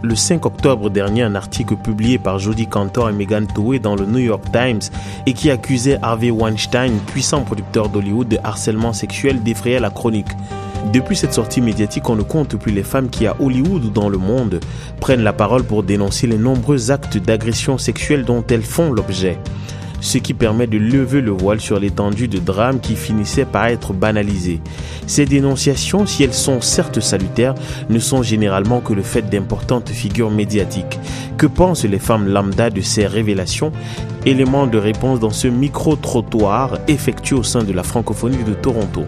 Le 5 octobre dernier, un article publié par Jodie Cantor et Megan Towe dans le New York Times et qui accusait Harvey Weinstein, puissant producteur d'Hollywood, de harcèlement sexuel défrayait la chronique. Depuis cette sortie médiatique, on ne compte plus les femmes qui, à Hollywood ou dans le monde, prennent la parole pour dénoncer les nombreux actes d'agression sexuelle dont elles font l'objet. Ce qui permet de lever le voile sur l'étendue de drames qui finissaient par être banalisés. Ces dénonciations, si elles sont certes salutaires, ne sont généralement que le fait d'importantes figures médiatiques. Que pensent les femmes lambda de ces révélations? Élément de réponse dans ce micro-trottoir effectué au sein de la francophonie de Toronto.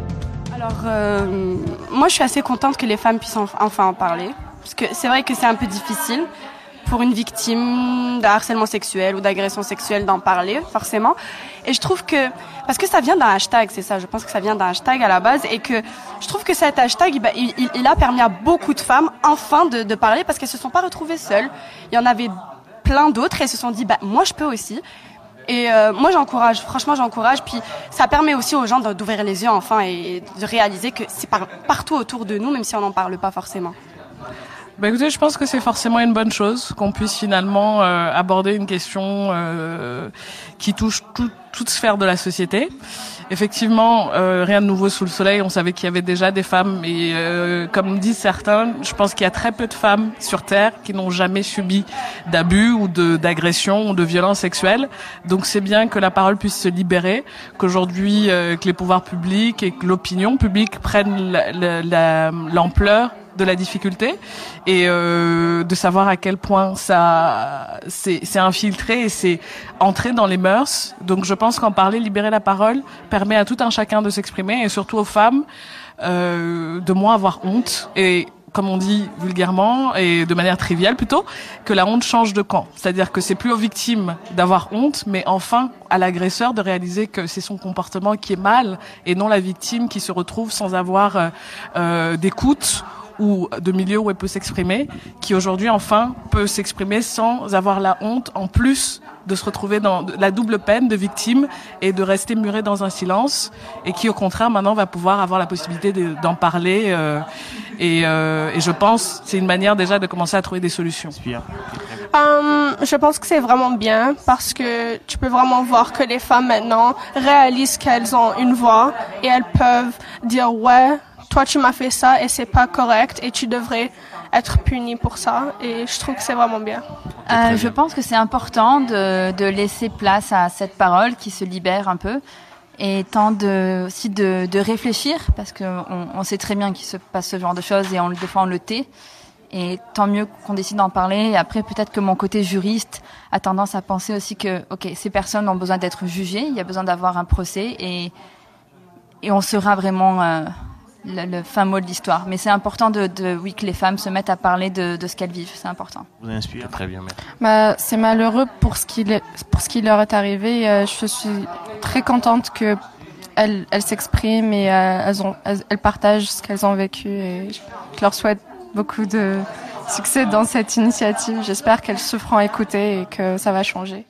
Alors, euh, moi, je suis assez contente que les femmes puissent enfin en parler. Parce que c'est vrai que c'est un peu difficile pour une victime de harcèlement sexuel ou d'agression sexuelle d'en parler, forcément. Et je trouve que, parce que ça vient d'un hashtag, c'est ça, je pense que ça vient d'un hashtag à la base, et que je trouve que cet hashtag, il, il, a permis à beaucoup de femmes, enfin, de, de parler, parce qu'elles se sont pas retrouvées seules. Il y en avait plein d'autres, et elles se sont dit, bah, moi, je peux aussi. Et euh, moi, j'encourage, franchement, j'encourage. Puis ça permet aussi aux gens d'ouvrir les yeux enfin et de réaliser que c'est partout autour de nous, même si on n'en parle pas forcément. Bah écoutez, je pense que c'est forcément une bonne chose qu'on puisse finalement euh, aborder une question euh, qui touche tout, toute sphère de la société. Effectivement, euh, rien de nouveau sous le soleil. On savait qu'il y avait déjà des femmes, et euh, comme disent certains, je pense qu'il y a très peu de femmes sur Terre qui n'ont jamais subi d'abus ou de d'agression ou de violence sexuelle. Donc c'est bien que la parole puisse se libérer, qu'aujourd'hui euh, que les pouvoirs publics et que l'opinion publique prennent l'ampleur de la difficulté et euh, de savoir à quel point ça c'est infiltré et c'est entré dans les mœurs. Donc je pense qu'en parler, libérer la parole permet à tout un chacun de s'exprimer et surtout aux femmes euh, de moins avoir honte et comme on dit vulgairement et de manière triviale plutôt, que la honte change de camp. C'est-à-dire que c'est plus aux victimes d'avoir honte, mais enfin à l'agresseur de réaliser que c'est son comportement qui est mal et non la victime qui se retrouve sans avoir euh, euh d'écoute ou de milieu où elle peut s'exprimer, qui aujourd'hui enfin peut s'exprimer sans avoir la honte en plus de se retrouver dans la double peine de victime et de rester muré dans un silence et qui au contraire maintenant va pouvoir avoir la possibilité d'en parler euh, et, euh, et, je pense c'est une manière déjà de commencer à trouver des solutions. Um, je pense que c'est vraiment bien parce que tu peux vraiment voir que les femmes maintenant réalisent qu'elles ont une voix et elles peuvent dire ouais toi tu m'as fait ça et c'est pas correct et tu devrais être puni pour ça et je trouve que c'est vraiment bien. Euh, je pense que c'est important de, de, laisser place à cette parole qui se libère un peu et tant de, aussi de, de réfléchir parce qu'on on sait très bien qu'il se passe ce genre de choses et on, des fois on le tait. Et tant mieux qu'on décide d'en parler. Et après, peut-être que mon côté juriste a tendance à penser aussi que, ok, ces personnes ont besoin d'être jugées, il y a besoin d'avoir un procès et, et on sera vraiment euh, le, le, fin mot de l'histoire. Mais c'est important de, de, oui, que les femmes se mettent à parler de, de ce qu'elles vivent. C'est important. Vous inspire très bien. Bah, c'est malheureux pour ce qui pour ce qui leur est arrivé. Euh, je suis très contente que elles, elles s'expriment et euh, elles, ont, elles, partagent ce qu'elles ont vécu. Et je leur souhaite beaucoup de succès dans cette initiative. J'espère qu'elles se feront écouter et que ça va changer.